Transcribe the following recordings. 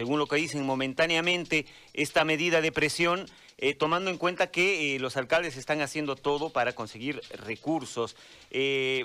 según lo que dicen momentáneamente, esta medida de presión, eh, tomando en cuenta que los alcaldes están haciendo todo para conseguir recursos.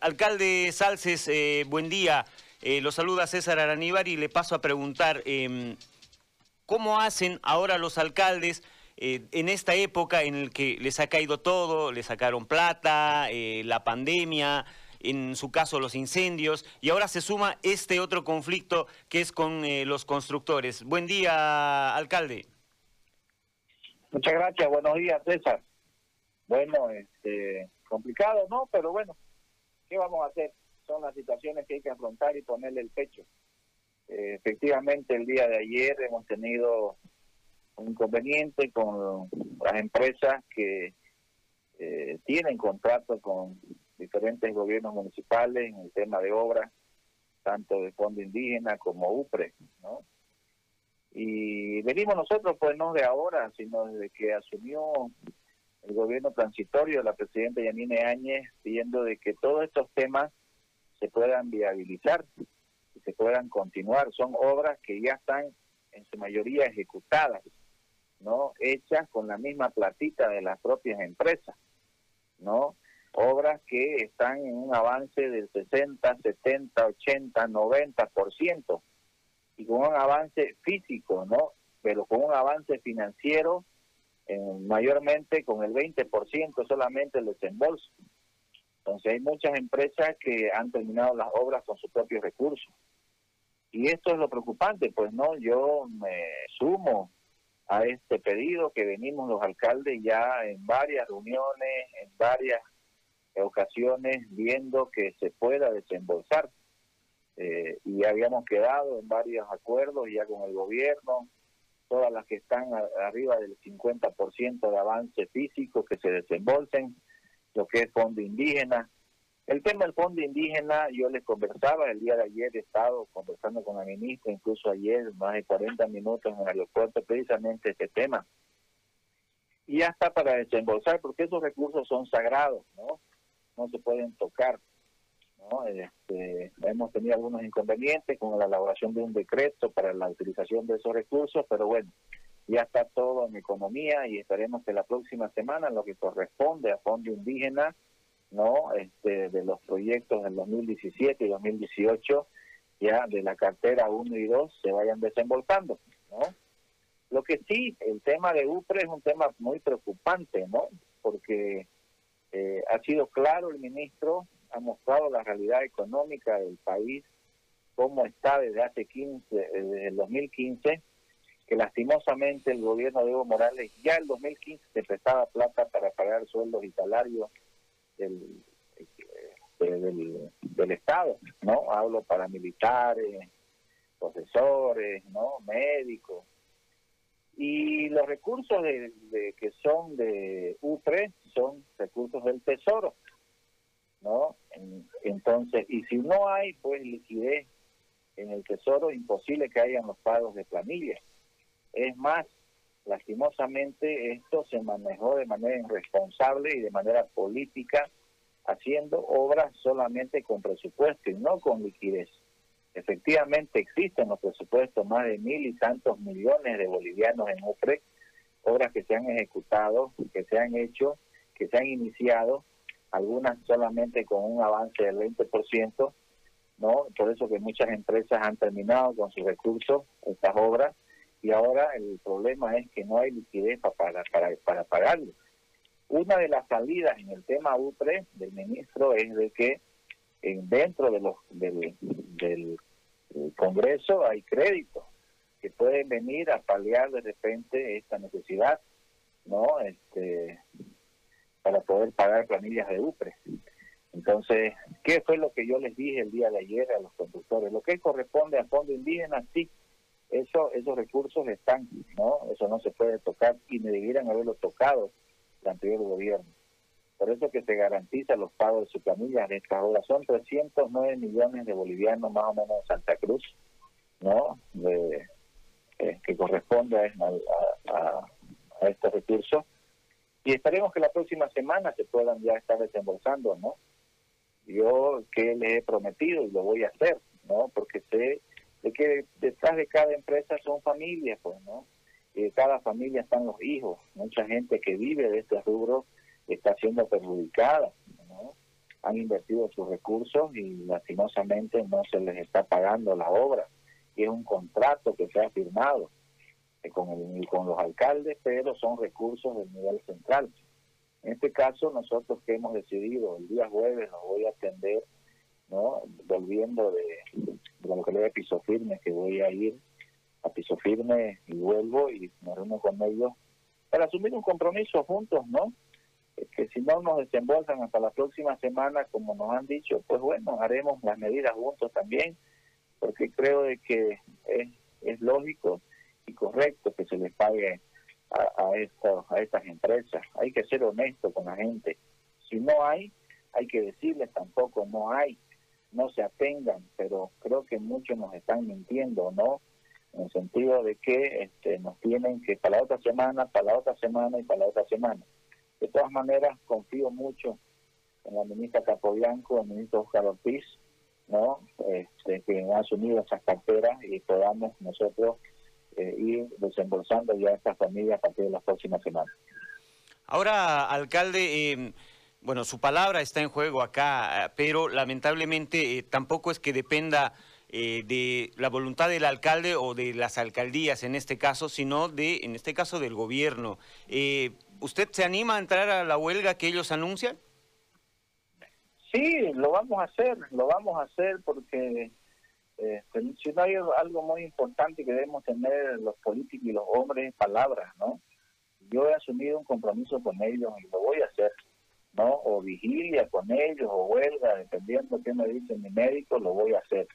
alcalde Salces, buen día. lo saluda César Araníbar y le paso a preguntar, em, ¿cómo hacen ahora los alcaldes? en esta época en la que les ha caído todo, les sacaron plata, la pandemia, en su caso los incendios, y ahora se suma este otro conflicto que es con eh, los constructores. Buen día, alcalde. Muchas gracias, buenos días, César. Bueno, este, complicado, ¿no? Pero bueno, ¿qué vamos a hacer? Son las situaciones que hay que afrontar y ponerle el pecho. Eh, efectivamente, el día de ayer hemos tenido un inconveniente con las empresas que eh, tienen contrato con diferentes gobiernos municipales en el tema de obras, tanto de fondo indígena como UPRE, ¿no? Y venimos nosotros, pues no de ahora, sino desde que asumió el gobierno transitorio, la presidenta Yanine Áñez, pidiendo de que todos estos temas se puedan viabilizar y se puedan continuar. Son obras que ya están en su mayoría ejecutadas, ¿no? Hechas con la misma platita de las propias empresas, ¿no? Obras que están en un avance del 60, 70, 80, 90%, y con un avance físico, ¿no? Pero con un avance financiero mayormente con el 20% solamente el desembolso. Entonces hay muchas empresas que han terminado las obras con sus propios recursos. Y esto es lo preocupante, pues no, yo me sumo a este pedido que venimos los alcaldes ya en varias reuniones, en varias ocasiones viendo que se pueda desembolsar. Eh, y habíamos quedado en varios acuerdos ya con el gobierno, todas las que están arriba del 50% de avance físico que se desembolsen, lo que es fondo indígena. El tema del fondo indígena, yo les conversaba el día de ayer, he estado conversando con la ministra, incluso ayer, más de 40 minutos en el aeropuerto, precisamente este tema. Y ya está para desembolsar, porque esos recursos son sagrados, ¿no? No se pueden tocar. ¿no? Este, hemos tenido algunos inconvenientes con la elaboración de un decreto para la utilización de esos recursos, pero bueno, ya está todo en economía y esperemos que la próxima semana, lo que corresponde a fondo indígena, no este, de los proyectos del 2017 y 2018, ya de la cartera 1 y 2 se vayan desembolsando, ¿no? Lo que sí, el tema de UPRE es un tema muy preocupante, ¿no? Porque eh, ha sido claro el ministro, ha mostrado la realidad económica del país, cómo está desde hace 15, desde el 2015, que lastimosamente el gobierno de Evo Morales ya el 2015 se prestaba plata para pagar sueldos y salarios del, eh, del, Estado, ¿no? Hablo para militares, profesores, ¿no? Médicos, y los recursos de, que son de UPRE son recursos del Tesoro, ¿no? entonces, y si no hay, pues, liquidez en el Tesoro, imposible que hayan los pagos de planilla. Es más, lastimosamente, esto se manejó de manera irresponsable y de manera política, haciendo obras solamente con presupuesto y no con liquidez. Efectivamente existen los presupuestos más de mil y tantos millones de bolivianos en UPRE, obras que se han ejecutado, que se han hecho, que se han iniciado, algunas solamente con un avance del 20%, ¿no? Por eso que muchas empresas han terminado con sus recursos estas obras y ahora el problema es que no hay liquidez para, para, para pagarlo. Una de las salidas en el tema UPRE del ministro es de que en, dentro de los del Congreso hay créditos que pueden venir a paliar de repente esta necesidad, ¿no? Este, para poder pagar planillas de UPRE. Entonces, ¿qué fue lo que yo les dije el día de ayer a los conductores? Lo que corresponde a fondo indígena, sí, eso, esos recursos están, ¿no? Eso no se puede tocar y me debieran haberlo tocado el anterior gobierno. Por eso que se garantiza los pagos de su planilla de estas obras. Son 309 millones de bolivianos más o menos en Santa Cruz, ¿no? De, eh, que corresponde a, a, a, este recurso. Y esperemos que la próxima semana se puedan ya estar desembolsando, ¿no? Yo que les he prometido y lo voy a hacer, ¿no? Porque sé que detrás de cada empresa son familias, pues, ¿no? Y de cada familia están los hijos. Mucha gente que vive de este rubro está siendo perjudicada, ¿no? Han invertido sus recursos y lastimosamente no se les está pagando la obra. Y es un contrato que se ha firmado eh, con, el, con los alcaldes, pero son recursos del nivel central. En este caso, nosotros que hemos decidido el día jueves nos voy a atender, ¿no? volviendo de, de lo que le de piso firme, que voy a ir a piso firme y vuelvo y me reúno con ellos para asumir un compromiso juntos, ¿no? Que si no nos desembolsan hasta la próxima semana, como nos han dicho, pues bueno, haremos las medidas juntos también, porque creo de que es, es lógico y correcto que se les pague a, a, a estas empresas. Hay que ser honesto con la gente. Si no hay, hay que decirles tampoco no hay, no se atengan, pero creo que muchos nos están mintiendo, ¿no? En el sentido de que este, nos tienen que para la otra semana, para la otra semana y para la otra semana. De todas maneras, confío mucho en la ministra Capobianco, el ministro Oscar Ortiz, ¿no? Este, que han asumido esas carteras y podamos nosotros eh, ir desembolsando ya estas familias a partir de las próximas semanas. Ahora, alcalde, eh, bueno, su palabra está en juego acá, pero lamentablemente eh, tampoco es que dependa eh, de la voluntad del alcalde o de las alcaldías en este caso, sino de, en este caso, del gobierno. Eh, ¿Usted se anima a entrar a la huelga que ellos anuncian? Sí, lo vamos a hacer, lo vamos a hacer porque este, si no hay algo muy importante que debemos tener los políticos y los hombres, palabras, ¿no? Yo he asumido un compromiso con ellos y lo voy a hacer, ¿no? O vigilia con ellos o huelga, dependiendo de qué me dice mi médico, lo voy a hacer.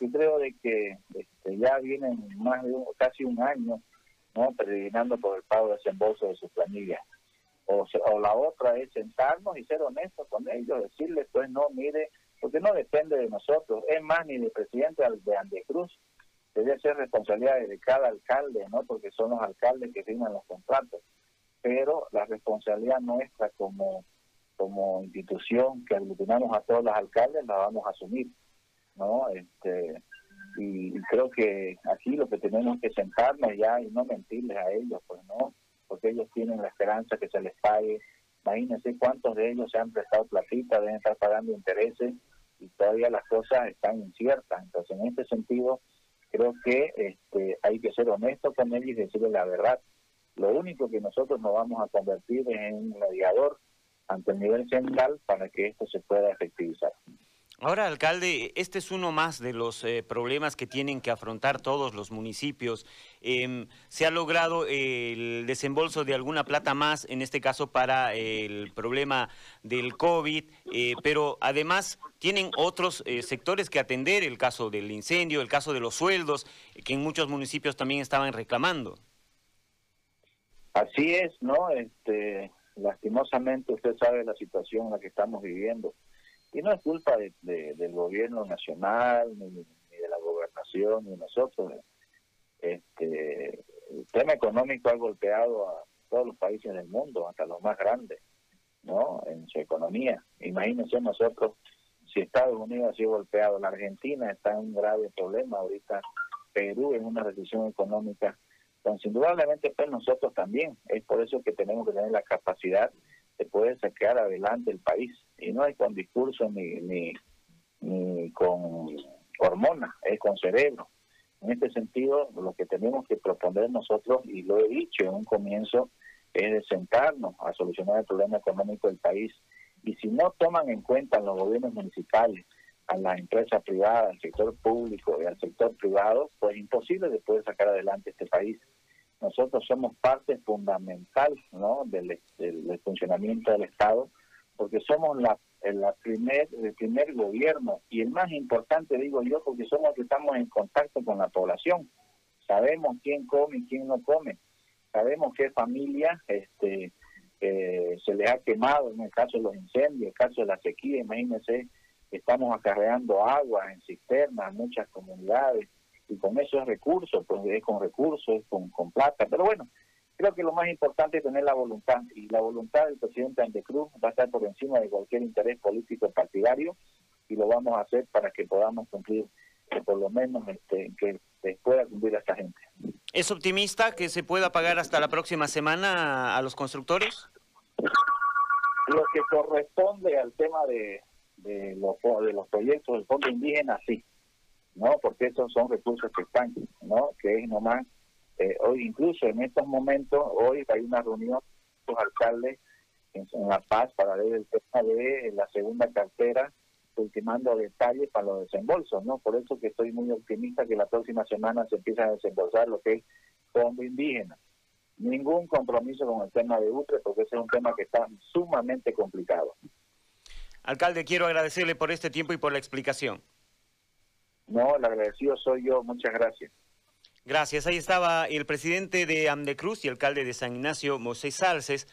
Yo creo de que este, ya vienen más de casi un año, ¿no? Peregrinando por el pago de desembolso de sus planillas. O, o la otra es sentarnos y ser honestos con ellos, decirles, pues no, mire, porque no depende de nosotros, es más ni del presidente de Andecruz, debe ser responsabilidad de cada alcalde, ¿no? Porque son los alcaldes que firman los contratos, pero la responsabilidad nuestra como como institución que aglutinamos a todos los alcaldes la vamos a asumir, ¿no? Este y, creo que aquí lo que tenemos que sentarnos ya y no mentirles a ellos, pues no, porque ellos tienen la esperanza que se les pague. Imagínense cuántos de ellos se han prestado platita, deben estar pagando intereses y todavía las cosas están inciertas. Entonces, en este sentido, creo que este, hay que ser honestos con ellos y decirles la verdad. Lo único que nosotros nos vamos a convertir es en un mediador ante el nivel central para que esto se pueda efectivizar. Ahora, alcalde, este es uno más de los eh, problemas que tienen que afrontar todos los municipios. Eh, se ha logrado el desembolso de alguna plata más, en este caso para el problema del COVID, eh, pero además tienen otros eh, sectores que atender, el caso del incendio, el caso de los sueldos, que en muchos municipios también estaban reclamando. Así es, ¿no? Este, lastimosamente usted sabe la situación en la que estamos viviendo y no es culpa de, del gobierno nacional ni, de la gobernación ni nosotros este el tema económico ha golpeado a todos los países del mundo hasta los más grandes no en su economía imagínense nosotros si Estados Unidos ha sido golpeado la Argentina está en un grave problema ahorita Perú en una recesión económica entonces, indudablemente, pues nosotros también. Es por eso que tenemos que tener la capacidad de poder sacar adelante el país. Y no es con discurso ni, ni, ni con hormonas, es con cerebro. En este sentido, lo que tenemos que proponer nosotros, y lo he dicho en un comienzo, es de sentarnos a solucionar el problema económico del país. Y si no toman en cuenta los gobiernos municipales, a las empresas privadas, al sector público y al sector privado, pues imposible de poder sacar adelante este país nosotros somos parte fundamental ¿no? del, del, funcionamiento del Estado, porque somos la, la primer, el primer gobierno y el más importante, digo yo, porque somos los que estamos en contacto con la población. Sabemos quién come y quién no come. Sabemos qué familia este, eh, se les ha quemado en el caso de los incendios, en el caso de la sequía. Imagínense, estamos acarreando agua en cisternas, muchas comunidades y con esos recursos, pues es con recursos, con, con plata, pero bueno, creo que lo más importante es tener la voluntad y la voluntad del presidente Antecruz va a estar por encima de cualquier interés político partidario y lo vamos a hacer para que podamos cumplir que por lo menos este, que pueda cumplir a esta gente. ¿Es optimista que se pueda pagar hasta la próxima semana a los constructores? Lo que corresponde al tema de, de, los, de los proyectos del Fondo Indígena, sí, ¿no? Porque esos son recursos que están, ¿no? Que es nomás, eh, hoy incluso en estos momentos, hoy hay una reunión con los alcaldes en, La Paz para ver el tema de la segunda cartera ultimando detalles para los desembolsos, ¿no? Por eso que estoy muy optimista que la próxima semana se empieza a desembolsar lo que es fondo indígena ningún compromiso con el tema de UTRE porque ese es un tema que está sumamente complicado. Alcalde, quiero agradecerle por este tiempo y por la explicación. No, el agradecido soy yo, muchas gracias. Gracias. Ahí estaba el presidente de Amdecruz y alcalde de San Ignacio, Moisés Salces,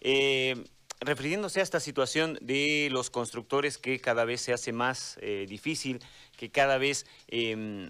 eh, refiriéndose a esta situación de los constructores que cada vez se hace más eh, difícil, que cada vez em,